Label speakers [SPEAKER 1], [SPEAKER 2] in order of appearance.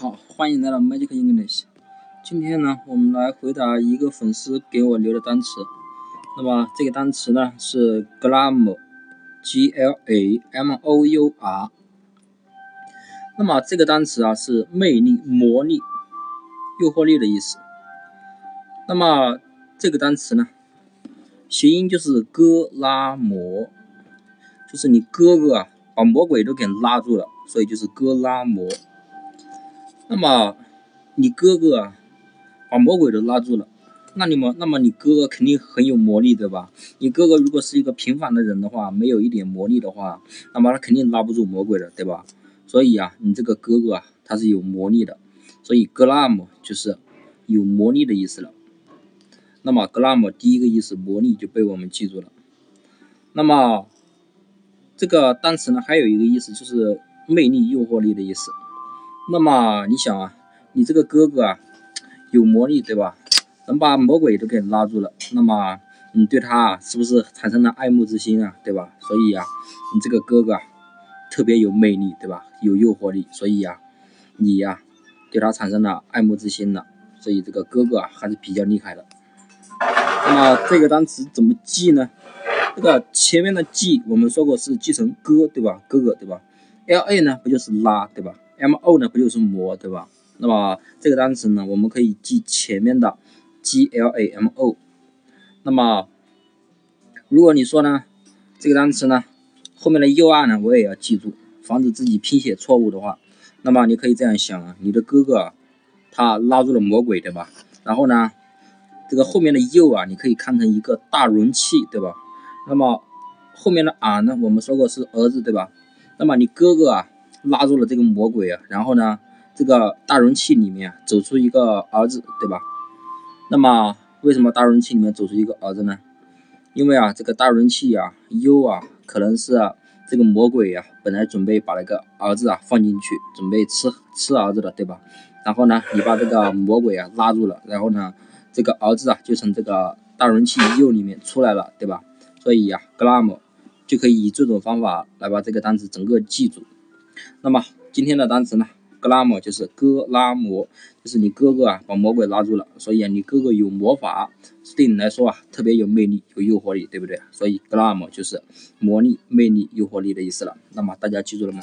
[SPEAKER 1] 好，欢迎来到 Magic English。今天呢，我们来回答一个粉丝给我留的单词。那么这个单词呢是 glamour，G L A M O U R。那么这个单词啊是魅力、魔力、诱惑力的意思。那么这个单词呢，谐音就是哥拉魔，就是你哥哥啊把魔鬼都给拉住了，所以就是哥拉魔。那么，你哥哥，把魔鬼都拉住了，那你们，那么你哥哥肯定很有魔力，对吧？你哥哥如果是一个平凡的人的话，没有一点魔力的话，那么他肯定拉不住魔鬼的，对吧？所以啊，你这个哥哥啊，他是有魔力的，所以 glam 就是有魔力的意思了。那么 glam 第一个意思魔力就被我们记住了。那么这个单词呢，还有一个意思就是魅力、诱惑力的意思。那么你想啊，你这个哥哥啊，有魔力对吧？能把魔鬼都给拉住了，那么你对他啊，是不是产生了爱慕之心啊？对吧？所以呀，你这个哥哥啊，特别有魅力对吧？有诱惑力，所以呀，你呀，对他产生了爱慕之心了。所以这个哥哥啊，还是比较厉害的。那么这个单词怎么记呢？这个前面的记我们说过是记成哥对吧？哥哥对吧？L A 呢不就是拉对吧？M O 呢不就是魔对吧？那么这个单词呢，我们可以记前面的 G L A M O。那么如果你说呢，这个单词呢后面的 U R 呢，我也要记住，防止自己拼写错误的话，那么你可以这样想啊，你的哥哥他拉住了魔鬼对吧？然后呢，这个后面的 U 啊，你可以看成一个大容器对吧？那么后面的 R 呢，我们说过是儿子对吧？那么你哥哥啊。拉住了这个魔鬼啊，然后呢，这个大容器里面走出一个儿子，对吧？那么为什么大容器里面走出一个儿子呢？因为啊，这个大容器啊，U 啊，可能是这个魔鬼啊，本来准备把那个儿子啊放进去，准备吃吃儿子的，对吧？然后呢，你把这个魔鬼啊拉住了，然后呢，这个儿子啊就从这个大容器 U 里面出来了，对吧？所以呀，glam 就可以以这种方法来把这个单词整个记住。那么今天的单词呢，glam 就是哥拉魔，就是你哥哥啊把魔鬼拉住了，所以啊你哥哥有魔法，对你来说啊特别有魅力、有诱惑力，对不对？所以 glam 就是魔力、魅力、诱惑力的意思了。那么大家记住了吗？